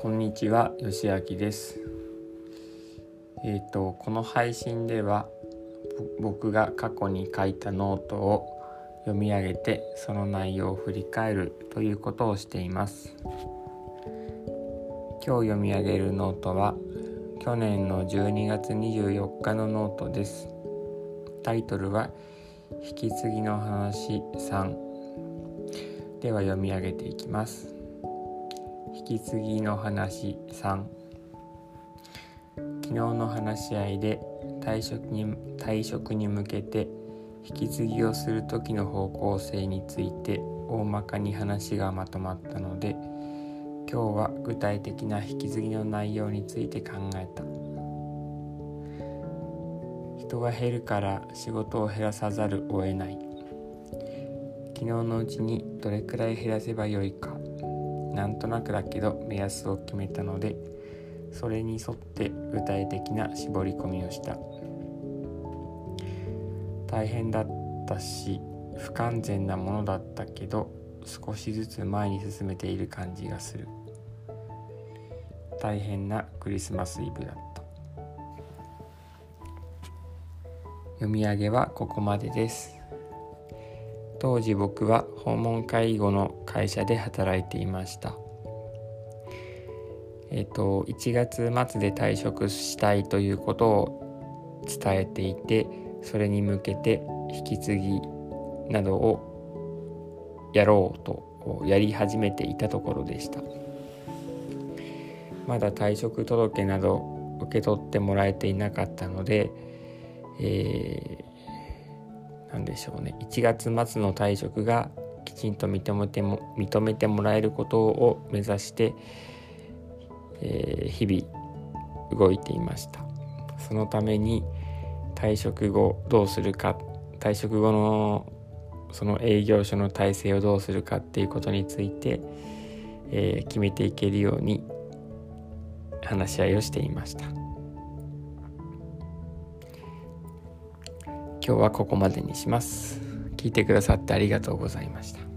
こんにちは、よしあきです。えっ、ー、とこの配信では僕が過去に書いたノートを読み上げてその内容を振り返るということをしています。今日読み上げるノートは去年の12月24日のノートです。タイトルは引き継ぎの話3では読み上げていきます。引き継ぎの話3昨日の話し合いで退職に退職に向けて引き継ぎをする時の方向性について大まかに話がまとまったので今日は具体的な引き継ぎの内容について考えた。人が減るから仕事を減らさざるを得ない。昨日のうちにどれくらい減らせばよいか。なんとなくだけど目安を決めたのでそれに沿って具体的な絞り込みをした。大変だったし不完全なものだったけど少しずつ前に進めている感じがする。大変なクリスマスイブだった。読み上げはここまでです。当時僕は訪問介護の会社で働いていました。えっ、と1月末で退職したいということを伝えていてそれに向けて引き継ぎなどをやろうとやり始めていたところでした。まだ退職届など受け取ってもらえていなかったので、え何でしょうね1月末の退職がきちんと認めても認めてもらえることを目指して、えー、日々動いていましたそのために退職後どうするか退職後のその営業所の体制をどうするかっていうことについて、えー、決めていけるように話し合いをしていました。今日はここまでにします。聞いてくださってありがとうございました。